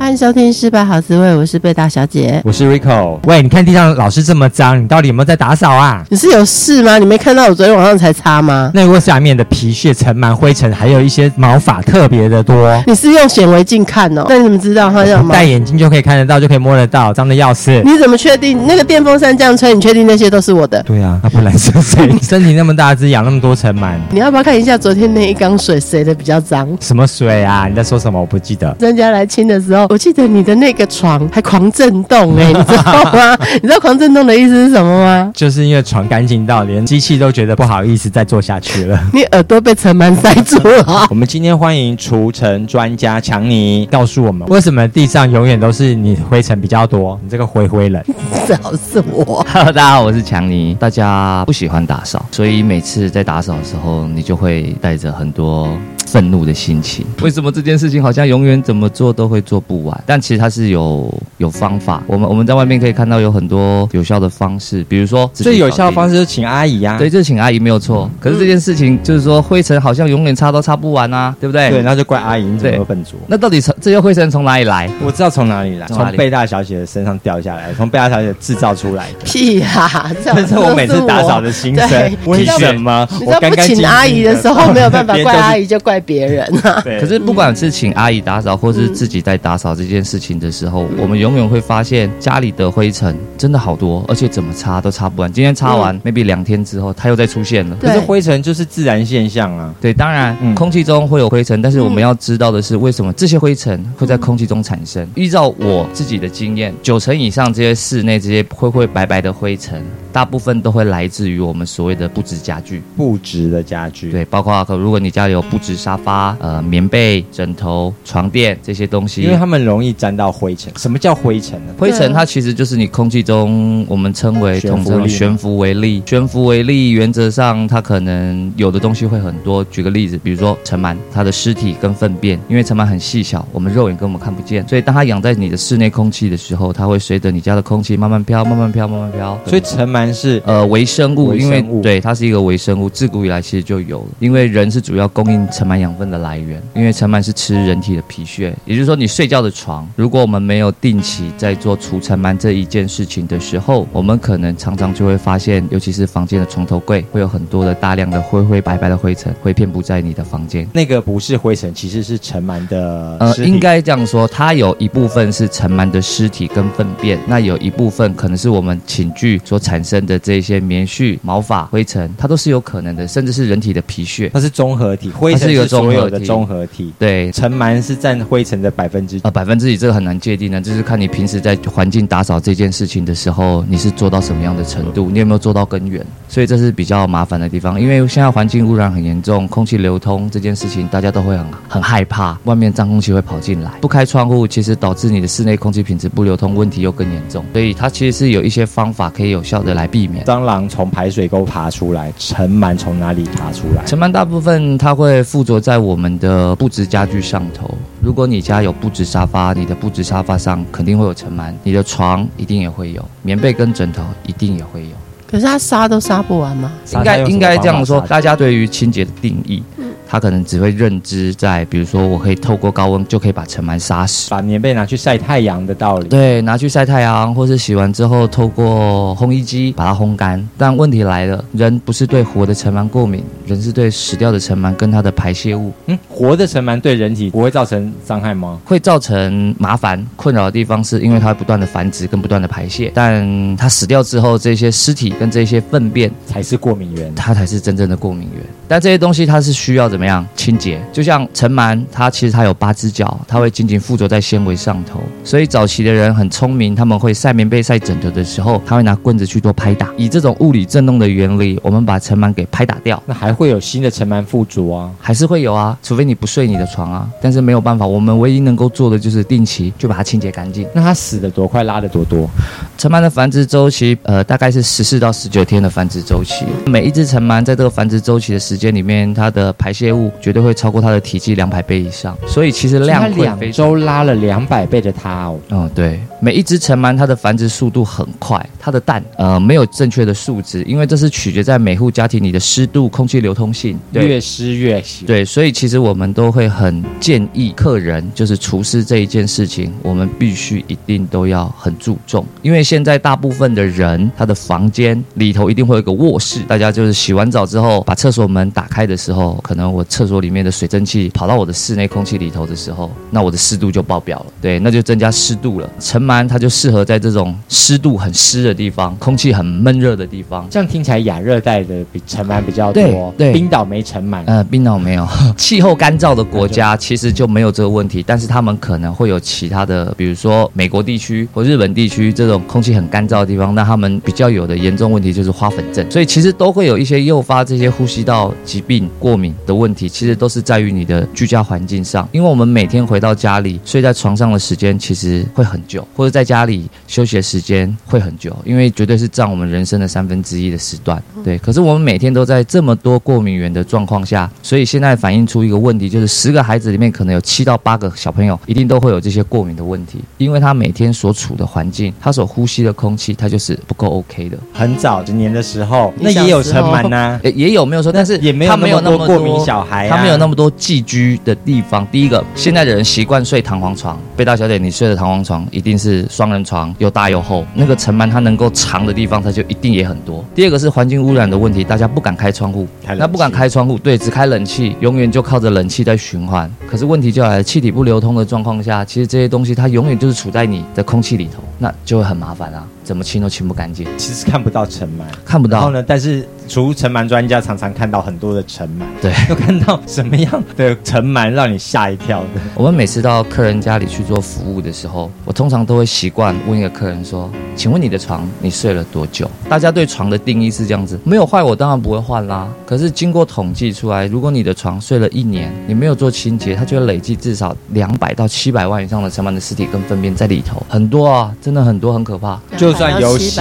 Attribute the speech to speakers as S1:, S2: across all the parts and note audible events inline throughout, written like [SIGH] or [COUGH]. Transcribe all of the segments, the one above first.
S1: 欢迎收听《失败好滋味》，我是贝大小姐，
S2: 我是 Rico。喂，你看地上老是这么脏，你到底有没有在打扫啊？
S3: 你是有事吗？你没看到我昨天晚上才擦吗？
S2: 那个下面的皮屑、尘螨、灰尘，还有一些毛发特别的多。
S3: 你是用显微镜看哦？那你怎么知道它这样？
S2: 戴眼镜就可以看得到，就可以摸得到，脏的要死。
S3: 你怎么确定那个电风扇这样吹？你确定那些都是我的？
S2: 对啊，那不然是谁？[LAUGHS] 身体那么大只，养那么多尘螨。
S3: 你要不要看一下昨天那一缸水谁的比较脏？
S2: 什么水啊？你在说什么？我不记得。
S3: 专家来清的时候，我记得你的那。那个床还狂震动哎、欸，你知道吗？[LAUGHS] 你知道狂震动的意思是什么吗？
S2: 就是因为床干净到连机器都觉得不好意思再坐下去了。
S3: 你耳朵被尘螨塞住了。
S2: 我们今天欢迎除尘专家强尼，告诉我们为什么地上永远都是你灰尘比较多？你这个灰灰人，
S3: 最好是我。
S4: Hello，大家好，我是强尼。大家不喜欢打扫，所以每次在打扫的时候，你就会带着很多。愤怒的心情，为什么这件事情好像永远怎么做都会做不完？但其实它是有有方法。我们我们在外面可以看到有很多有效的方式，比如说
S2: 最有效的方式就是请阿姨呀、啊。
S4: 对，就是请阿姨没有错。嗯、可是这件事情就是说灰尘好像永远擦都擦不完啊，对不对？
S2: 对，那就怪阿姨你怎么笨拙。
S4: 那到底从这些灰尘从哪里来？
S2: 我知道从哪里来，从贝大小姐的身上掉下来，从贝大小姐制造出来的。
S3: 屁呀！[LAUGHS]
S2: 这是我每次打扫的心声。为什么？
S3: 你知道不请阿姨的时候 [LAUGHS] 没有办法怪阿姨，就怪。别人啊，[LAUGHS]
S4: 可是不管是请阿姨打扫，或是自己在打扫这件事情的时候，我们永远会发现家里的灰尘真的好多，而且怎么擦都擦不完。今天擦完，maybe 两天之后它又再出现了。
S2: 可是灰尘就是自然现象啊。
S4: 对，当然，空气中会有灰尘，但是我们要知道的是，为什么这些灰尘会在空气中产生？依照我自己的经验，九成以上这些室内这些灰灰白白的灰尘，大部分都会来自于我们所谓的布质家具。
S2: 布质的家具，
S4: 对，包括如果你家里有布质沙发、呃棉被、枕头、床垫这些东西，
S2: 因为它们容易沾到灰尘。什么叫灰尘呢？
S4: 灰尘它其实就是你空气中我们称为统称悬浮微粒。悬浮微粒原则上它可能有的东西会很多。举个例子，比如说尘螨，它的尸体跟粪便，因为尘螨很细小，我们肉眼根本看不见，所以当它养在你的室内空气的时候，它会随着你家的空气慢慢飘、慢慢飘、慢慢飘。
S2: 所以尘螨是
S4: 呃微生物，因为对它是一个微生物，自古以来其实就有了。因为人是主要供应尘螨养分的来源，因为尘螨是吃人体的皮屑，也就是说你睡觉的床，如果我们没有定期在做除尘螨这一件事情的时候，我们可能常常就会发现，尤其是房间的床头柜会有很多的大量的灰灰白白的灰尘，会遍布在你的房间。
S2: 那个不是灰尘，其实是尘螨的。
S4: 呃，应该这样说，它有一部分是尘螨的尸体跟粪便，那有一部分可能是我们寝具所产生的这些棉絮、毛发、灰尘，它都是有可能的，甚至是人体的皮屑，
S2: 它是综合体，灰尘是一个所有的综合体。
S4: 对，
S2: 尘螨是占灰尘的百分之
S4: 啊百分之几，这个很难界定的，就是看你平时在环境打扫这件事情的时候，你是做到什么样的程度，你有没有做到根源，所以这是比较麻烦的地方。因为现在环境污染很严重，空气流通这件事情大家都会很很害怕，外面脏空气会跑进来，不开窗户，其实导致你的室内空气品质不流通，问题又更严重。所以它其实是有一些方法可以有效的来避免。
S2: 蟑螂从排水沟爬出来，尘螨从哪里爬出来？
S4: 尘螨大部分它会附着在我们的布质家具上头。如果你家有布质沙发，你的布质沙发上肯定会有尘螨，你的床一定也会有，棉被跟枕头一定也会有。
S3: 可是它杀都杀不完吗？
S4: 应该应该这样说，大家对于清洁的定义。他可能只会认知在，比如说，我可以透过高温就可以把尘螨杀死，
S2: 把棉被拿去晒太阳的道理。
S4: 对，拿去晒太阳，或是洗完之后透过烘衣机把它烘干。但问题来了，人不是对活的尘螨过敏，人是对死掉的尘螨跟它的排泄物。
S2: 嗯，活的尘螨对人体不会造成伤害吗？
S4: 会造成麻烦困扰的地方是因为它会不断的繁殖跟不断的排泄，但它死掉之后，这些尸体跟这些粪便
S2: 才是过敏源，
S4: 它才是真正的过敏源。但这些东西它是需要。怎么样清洁？就像尘螨，它其实它有八只脚，它会紧紧附着在纤维上头。所以早期的人很聪明，他们会晒棉被、晒枕头的时候，他会拿棍子去做拍打。以这种物理震动的原理，我们把尘螨给拍打掉。
S2: 那还会有新的尘螨附着啊？
S4: 还是会有啊？除非你不睡你的床啊。但是没有办法，我们唯一能够做的就是定期就把它清洁干净。
S2: 那它死的多快，拉的多多？
S4: 尘螨的繁殖周期，呃，大概是十四到十九天的繁殖周期。每一只尘螨在这个繁殖周期的时间里面，它的排泄物绝对会超过它的体积两百倍以上。所以其实量会
S2: 两周拉了两百倍的它哦。
S4: 嗯，对，每一只尘螨它的繁殖速度很快，它的蛋呃没有正确的数值，因为这是取决在每户家庭里的湿度、空气流通性，对，
S2: 越湿越行。
S4: 对，所以其实我们都会很建议客人，就是厨师这一件事情，我们必须一定都要很注重，因为现在大部分的人他的房间里头一定会有一个卧室，大家就是洗完澡之后把厕所门打开的时候，可能我厕所里面的水蒸气跑到我的室内空气里头的时候，那我的湿度就爆表了，对，那就增加湿度了。尘螨它就适合在这种湿度很湿的地方，空气很闷热的地方。
S2: 这样听起来亚热带的比尘螨比较多，
S4: 对，对
S2: 冰岛没尘螨，
S4: 呃，冰岛没有，[LAUGHS] 气候干燥的国家其实就没有这个问题，但是他们可能会有其他的，比如说美国地区或日本地区这种空气很干燥的地方，那他们比较有的严重问题就是花粉症，所以其实都会有一些诱发这些呼吸道疾病、过敏的问题，其实都是在于你的居家环境上，因为我们每天回到家里睡在床上的时间其实会很久，或者在家里休息的时间会很久，因为绝对是占我们人生的三分之一的时段，对。可是我们每天都在这么多过敏源的状况下，所以现在反映出一个问题，就是十个孩子里面可能有七到八个小朋友一定都会有这些过敏的问题，因为他每天所处的环境，他所呼吸的空气，它就是不够 OK 的。
S2: 很早之年的时候，那也有尘螨呐，
S4: 也也有没有说，但是
S2: 也没有那么多过敏小孩，
S4: 他没有那么多寄居的地方。第一个，现在的人习惯睡弹簧床，贝大小姐，你睡的弹簧床一定是双人床，又大又厚，那个尘螨它能够藏的地方，它就一定也很多。第二个是环境污染的问题，大家不敢开窗户，那不敢开窗户，对，只开冷气，永远就靠着冷气在循环。可是问题就来了，气体不流通的状况下，其实这些东西它永远就是处在你的空气里头，那就会很麻烦啊，怎么清都清不干净。
S2: 其实看不到尘螨，
S4: 看不到。
S2: 然后呢，但是。除尘螨专家常常看到很多的尘螨，
S4: 对，
S2: 有看到什么样的尘螨让你吓一跳的？
S4: 我们每次到客人家里去做服务的时候，我通常都会习惯问一个客人说：“请问你的床你睡了多久？”大家对床的定义是这样子：没有坏，我当然不会换啦。可是经过统计出来，如果你的床睡了一年，你没有做清洁，它就会累计至少两百到七百万以上的尘螨的尸体跟粪便在里头，很多啊，真的很多，很可怕。
S2: 就算有洗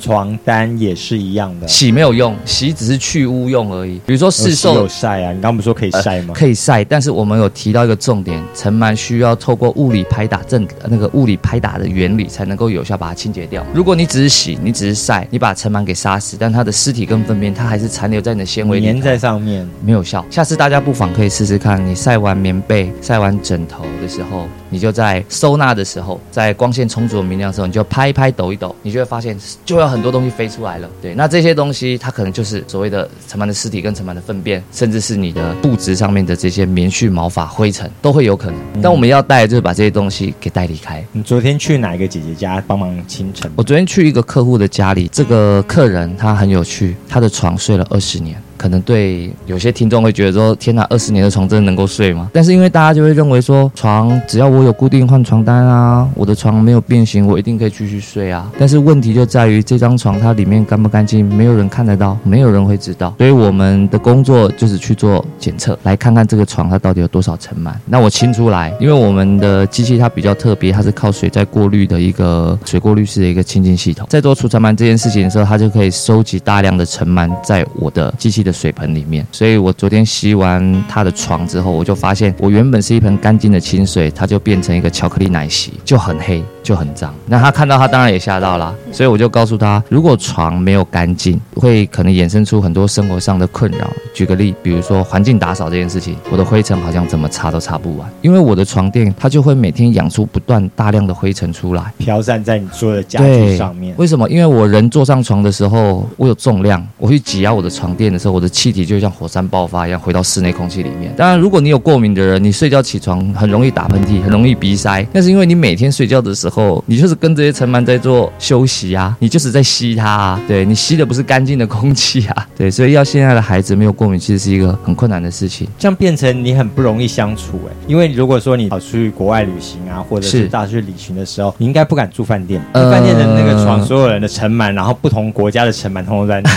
S2: 床单也是一样的，
S4: 洗没有用，洗只是去。去污用而已，比如说市售
S2: 有晒啊，你刚不是说可以晒吗？
S4: 呃，可以晒，但是我们有提到一个重点，尘螨需要透过物理拍打正那个物理拍打的原理才能够有效把它清洁掉。如果你只是洗，你只是晒，你把尘螨给杀死，但它的尸体跟粪便它还是残留在你的纤维里，
S2: 粘在上面，
S4: 没有效。下次大家不妨可以试试看，你晒完棉被、晒完枕头的时候，你就在收纳的时候，在光线充足的明亮的时候，你就拍一拍、抖一抖，你就会发现就有很多东西飞出来了。对，那这些东西它可能就是所谓的尘螨的尸体。跟尘螨的粪便，甚至是你的布质上面的这些棉絮、毛发、灰尘，都会有可能。但我们要带，就是把这些东西给带离开。
S2: 你昨天去哪一个姐姐家帮忙清尘？
S4: 我昨天去一个客户的家里，这个客人他很有趣，他的床睡了二十年。可能对有些听众会觉得说：“天哪，二十年的床真的能够睡吗？”但是因为大家就会认为说，床只要我有固定换床单啊，我的床没有变形，我一定可以继续睡啊。但是问题就在于这张床它里面干不干净，没有人看得到，没有人会知道。所以我们的工作就是去做检测，来看看这个床它到底有多少尘螨。那我清出来，因为我们的机器它比较特别，它是靠水在过滤的一个水过滤式的一个清净系统。在做除尘螨这件事情的时候，它就可以收集大量的尘螨在我的机器的水盆里面，所以我昨天洗完他的床之后，我就发现我原本是一盆干净的清水，它就变成一个巧克力奶昔，就很黑，就很脏。那他看到，他当然也吓到了，所以我就告诉他，如果床没有干净，会可能衍生出很多生活上的困扰。举个例，比如说环境打扫这件事情，我的灰尘好像怎么擦都擦不完，因为我的床垫它就会每天养出不断大量的灰尘出来，
S2: 飘散在你所有的家具上面。
S4: 为什么？因为我人坐上床的时候，我有重量，我去挤压我的床垫的时候，我的气体。就像火山爆发一样回到室内空气里面。当然，如果你有过敏的人，你睡觉起床很容易打喷嚏，很容易鼻塞，那是因为你每天睡觉的时候，你就是跟这些尘螨在做休息啊，你就是在吸它啊。对，你吸的不是干净的空气啊。[LAUGHS] 对，所以要现在的孩子没有过敏，其实是一个很困难的事情。
S2: 这样变成你很不容易相处哎，因为如果说你跑出去国外旅行啊，或者是大去旅行的时候，你应该不敢住饭店，呃，饭店的那个床，所有人的尘螨，然后不同国家的尘螨通通在那。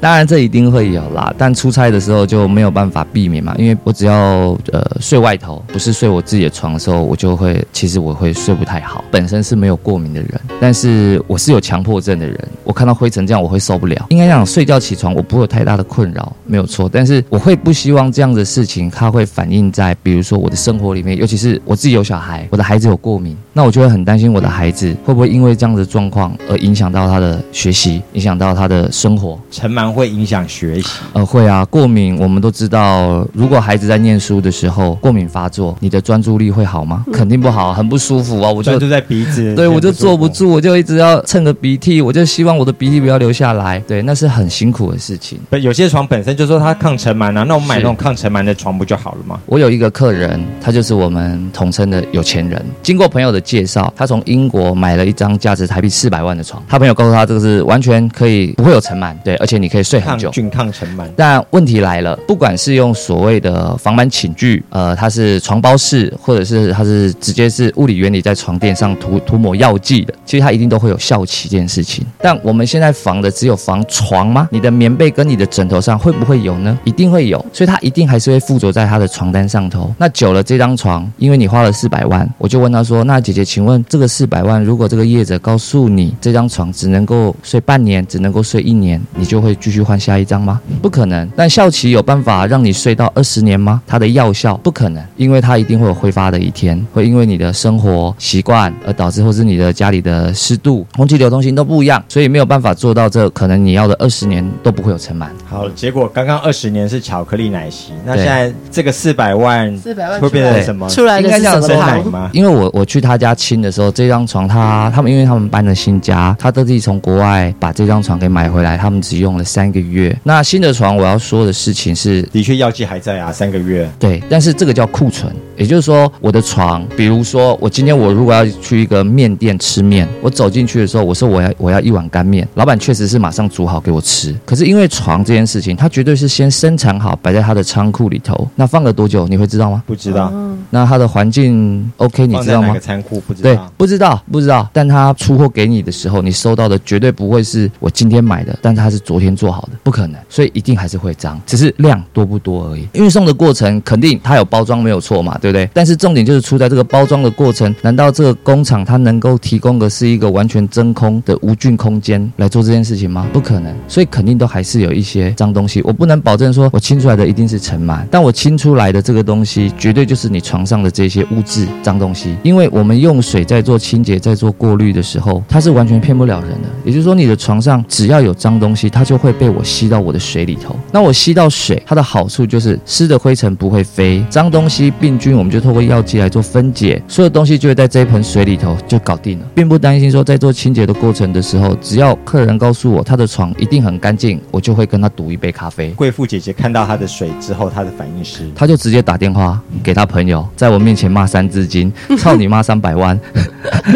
S4: 当然，这一定会有啦。但出差的时候就没有办法避免嘛，因为我只要呃睡外头，不是睡我自己的床的时候，我就会其实我会睡不太好。好，本身是没有过敏的人，但是我是有强迫症的人，我看到灰尘这样我会受不了。应该讲睡觉起床我不会有太大的困扰，没有错，但是我会不希望这样的事情它会反映在比如说我的生活里面，尤其是我自己有小孩，我的孩子有过敏，那我就会很担心我的孩子会不会因为这样的状况而影响到他的学习，影响到他的生活。
S2: 尘螨会影响学习？
S4: 呃，会啊，过敏我们都知道，如果孩子在念书的时候过敏发作，你的专注力会好吗？肯定不好，很不舒服啊！我就
S2: 在鼻子，
S4: 对，我就坐不住，我就一直要蹭着鼻涕，我就希望我的鼻涕不要流下来。对，那是很辛苦的事情。
S2: 有些床本身就说它抗尘螨啊，那我们买那种抗尘螨的床不就好了吗？
S4: 我有一个客人，他就是我们统称的有钱人。经过朋友的介绍，他从英国买了一张价值台币四百万的床。他朋友告诉他，这个是完全可以不会有尘螨，对，而且你可以睡很久，
S2: 抗菌抗尘螨。
S4: 但问题来了，不管是用所谓的防螨寝具，呃，它是床包式，或者是它是直接是物理原理在床垫上涂涂抹药剂的，其实它一定都会有效期这件事情。但我们现在防的只有防床吗？你的棉被跟你的枕头上会不会有呢？一定会有，所以它一定还是会附着在他的床单上头。那久了，这张床，因为你花了四百万，我就问他说：“那姐姐，请问这个四百万，如果这个业者告诉你这张床只能够睡半年，只能够睡一年，你就会继续换下一张吗？不可能。但效期有办法让你睡到二十年吗？它的药效不可能，因为它一定会有挥发的一天，会因为你的生活习惯而导致，或是你的家里的湿度、空气流通性都不一样，所以没有办法做到这。可能你要的二十年都不会有尘螨。
S2: 好，结果刚刚二十年是巧克力奶昔，那现在这个四百万，四百万会变成什么？
S3: 出来的是什么
S2: 奶吗？
S4: 因为我我去他家亲的时候，这张床他他们因为他们搬了新家，他特地从国外把这张床给买回来，他们只用了三个月。那新的床我要说的事情是，
S2: 的确药剂还在啊，三个月。
S4: 对，但是这个叫库存，也就是说我的床，比如说我今天我如果要去一个面店吃面，我走进去的时候，我说我要我要一碗干面，老板确实是马上煮好给我吃。可是因为床这件事情，它绝对是先生产好摆在他的仓库里头，那放了多久你会知道吗？
S2: 不知道。
S4: 那它的环境 OK，你知道吗？
S2: 仓库不知道。
S4: 对，不知道，不知道。但他出货给你的时候，你收到的绝对不会是我今天买的，但它是昨天做好的，不可能。所以一定还是会脏，只是量多不多而已。运送的过程肯定它有包装没有错嘛，对对不对？但是重点就是出在这个包装的过程，难道这个工厂它能够提供的是一个完全真空的无菌空间来做这件事情吗？不可能。所以肯定都还是有一些脏东西。我不能保证说我清出来的一定是尘螨，但我清出来的这个东西绝对就是你床上的这些污渍脏东西。因为我们用水在做清洁、在做过滤的时候，它是完全骗不了人的。也就是说，你的床上只要有脏东西，它就会被我吸到我的水里头。那我吸到水，它的好处就是湿的灰尘不会飞，脏东西病菌我们就透过药剂来做分解，所有东西就会在这一盆水里头就搞定了，并不担心说在做清洁的过程的时候，只要客人告诉我他的床一定很干净，我就会跟他赌一杯咖啡。
S2: 贵妇姐姐看到他的水之后，她的反应是，
S4: 她就直接打电话给她朋友，在我面前骂三字经，操你妈三百万，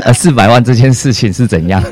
S4: 呃四百万这件事情是怎样？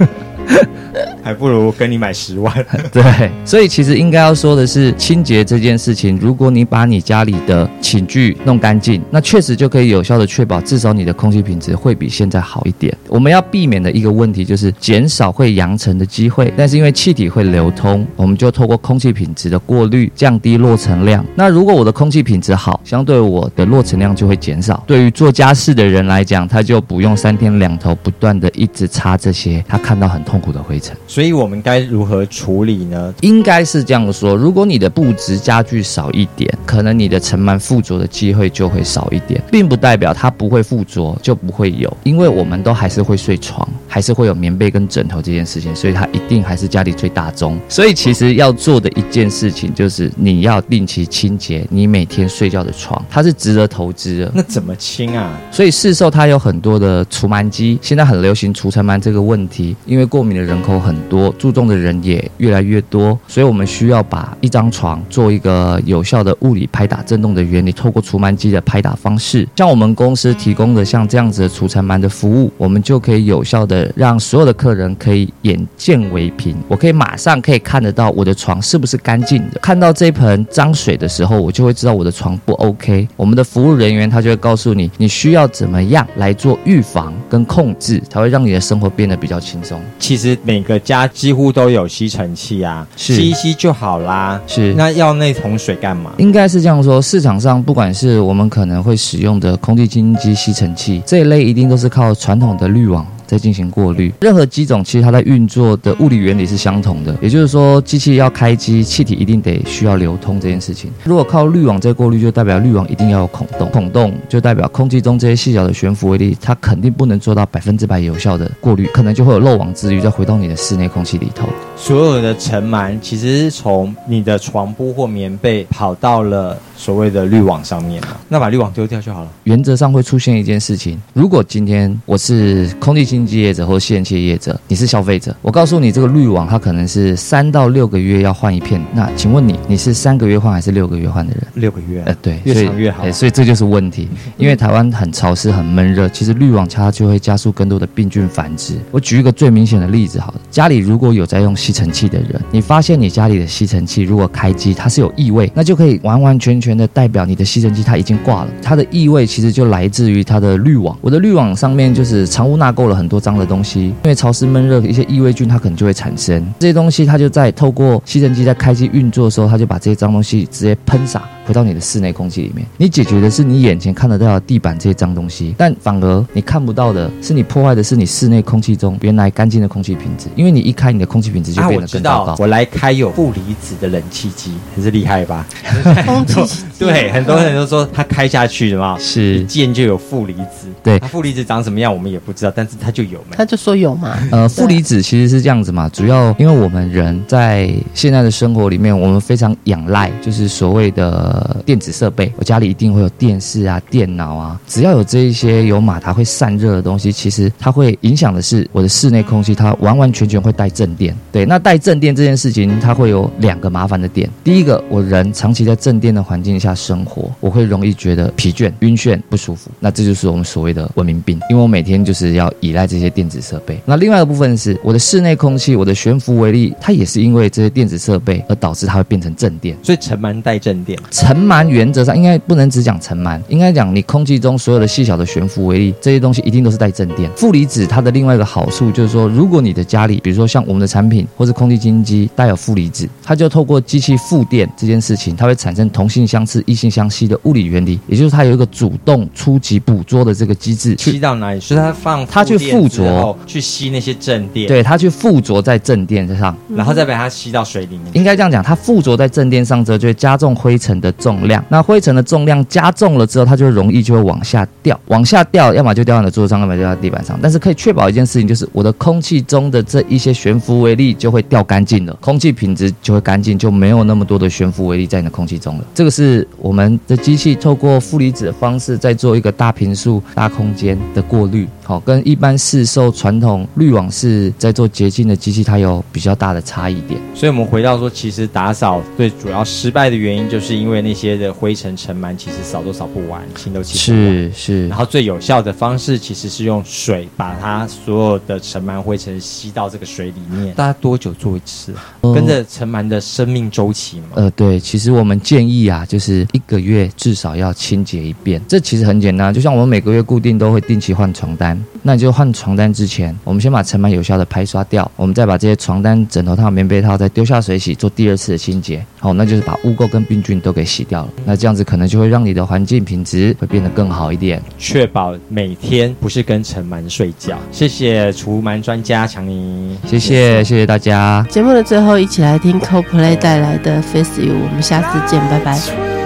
S4: [LAUGHS]
S2: 还不如跟你买十万。[LAUGHS]
S4: 对，所以其实应该要说的是，清洁这件事情，如果你把你家里的寝具弄干净，那确实就可以有效的确保，至少你的空气品质会比现在好一点。我们要避免的一个问题就是减少会扬尘的机会，但是因为气体会流通，我们就透过空气品质的过滤，降低落尘量。那如果我的空气品质好，相对我的落尘量就会减少。对于做家事的人来讲，他就不用三天两头不断的一直擦这些，他看到很痛苦的灰尘。
S2: 所以我们该如何处理呢？
S4: 应该是这样说：如果你的布置家具少一点，可能你的尘螨附着的机会就会少一点，并不代表它不会附着就不会有，因为我们都还是会睡床，还是会有棉被跟枕头这件事情，所以它一定还是家里最大宗。所以其实要做的一件事情就是你要定期清洁你每天睡觉的床，它是值得投资的。
S2: 那怎么清啊？
S4: 所以市售它有很多的除螨机，现在很流行除尘螨这个问题，因为过过敏的人口很多。注重的人也越来越多，所以我们需要把一张床做一个有效的物理拍打震动的原理，透过除螨机的拍打方式，像我们公司提供的像这样子的除尘螨的服务，我们就可以有效的让所有的客人可以眼见为凭，我可以马上可以看得到我的床是不是干净的。看到这盆脏水的时候，我就会知道我的床不 OK。我们的服务人员他就会告诉你，你需要怎么样来做预防跟控制，才会让你的生活变得比较轻松。
S2: 其实每个家几乎都有吸尘器啊，
S4: 是
S2: 吸一吸就好啦。
S4: 是，
S2: 那要那桶水干嘛？
S4: 应该是这样说，市场上不管是我们可能会使用的空气清新机、吸尘器这一类，一定都是靠传统的滤网。再进行过滤，任何机种其实它在运作的物理原理是相同的，也就是说，机器要开机，气体一定得需要流通这件事情。如果靠滤网在过滤，就代表滤网一定要有孔洞，孔洞就代表空气中这些细小的悬浮微粒，它肯定不能做到百分之百有效的过滤，可能就会有漏网之鱼再回到你的室内空气里头。
S2: 所有的尘螨其实是从你的床铺或棉被跑到了所谓的滤网上面嘛，那把滤网丢掉就好了。
S4: 原则上会出现一件事情，如果今天我是空气清业者或吸尘器业者，你是消费者，我告诉你这个滤网它可能是三到六个月要换一片，那请问你你是三个月换还是六个月换的人？
S2: 六个月，
S4: 呃，对，
S2: 越长越好。
S4: 所以这就是问题，因为台湾很潮湿很闷热，其实滤网它就会加速更多的病菌繁殖。我举一个最明显的例子，好了，家里如果有在用吸尘器的人，你发现你家里的吸尘器如果开机它是有异味，那就可以完完全全的代表你的吸尘器它已经挂了，它的异味其实就来自于它的滤网。我的滤网上面就是藏污纳垢了很多脏的东西，因为潮湿闷热，一些异味菌它可能就会产生。这些东西它就在透过吸尘器在开机运作的时候，它就把这些脏东西直接喷洒回到你的室内空气里面。你解决的是你眼前看得到的地板这些脏东西，但反而你看不到的是你破坏的是你室内空气中原来干净的空气品质。因为你一开，你的空气品质就变得更糟糕。
S2: 啊，我来开有负离子的冷气机，还是厉害吧？[LAUGHS]
S3: 空气 [LAUGHS]
S2: 对，很多人都说它开下去的嘛，
S4: 是
S2: 一键就有负离子。
S4: 对，
S2: 它负离子长什么样我们也不知道，但是它就有嘛。
S3: 他就说有嘛。
S4: 呃，负离子其实是这样子嘛，主要因为我们人在现在的生活里面，我们非常仰赖就是所谓的呃电子设备。我家里一定会有电视啊、电脑啊，只要有这一些有马达会散热的东西，其实它会影响的是我的室内空气，它完完全全会带正电。对，那带正电这件事情，它会有两个麻烦的点。第一个，我人长期在正电的环境下生活，我会容易觉得疲倦、晕眩、不舒服。那这就是我们所谓的文明病，因为我每天就是要依赖这些电子设备。那另外一个部分是我的室内空气，我的悬浮微粒，它也是因为这些电子设备而导致它会变成正电。
S2: 所以尘螨带正电，
S4: 尘螨原则上应该不能只讲尘螨，应该讲你空气中所有的细小的悬浮微粒这些东西一定都是带正电。负离子它的另外一个好处就是说，如果你的家里，比如说像我们的产品或是空气清新机带有负离子，它就透过机器负电这件事情，它会产生同性相斥、异性相吸的物理原理，也就是它有一个主动初级捕捉的这个机制。
S2: 吸到哪里？是它放
S4: 它去附着，
S2: 去吸那些正电。
S4: 对，它去附着在正电上，
S2: 然后再把它吸到水里面。
S4: 应该这样讲，它附着在正电上之后，就会加重灰尘的重量。那灰尘的重量加重了之后，它就容易就会往下掉，往下掉，要么就掉到你的桌子上，要么就掉在地板上。但是可以确保一件事情，就是我的空气中的这一些悬浮微粒就会掉干净了，空气品质就会干净，就没有那么多的悬浮微粒在你的空气中了。这个是我们的机器透过负离子的方式，在做一个大频数、大空间的过滤。好，跟一般市售传统滤网式在做洁净的机器，它有比较大的差异点。
S2: 所以，我们回到说，其实打扫最主要失败的原因，就是因为那些的灰尘尘螨，其实扫都扫不完，清都清不完。
S4: 是是。
S2: 然后最有效的方式，其实是用水把它所有的尘螨灰尘吸到这个水里面。大家多久做一次？嗯、跟着尘螨的生命周期嘛。
S4: 呃，对，其实我们建议啊，就是一个月至少要清洁一遍。这其实很简单，就像我们每个月固定都会定期换床单。那你就换床单之前，我们先把尘螨有效的排刷掉，我们再把这些床单、枕头套、棉被套再丢下水洗，做第二次的清洁。好，那就是把污垢跟病菌都给洗掉了。那这样子可能就会让你的环境品质会变得更好一点，
S2: 确保每天不是跟尘螨睡觉。谢谢除螨专家强尼，
S4: 谢谢谢谢大家。
S3: 节目的最后，一起来听 Coldplay 带来的《Face You》，我们下次见，拜拜。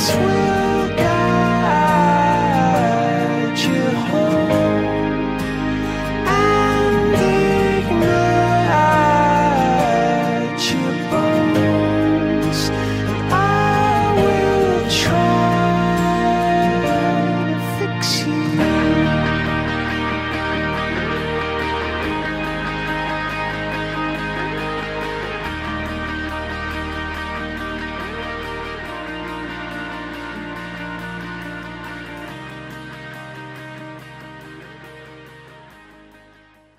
S5: sweet.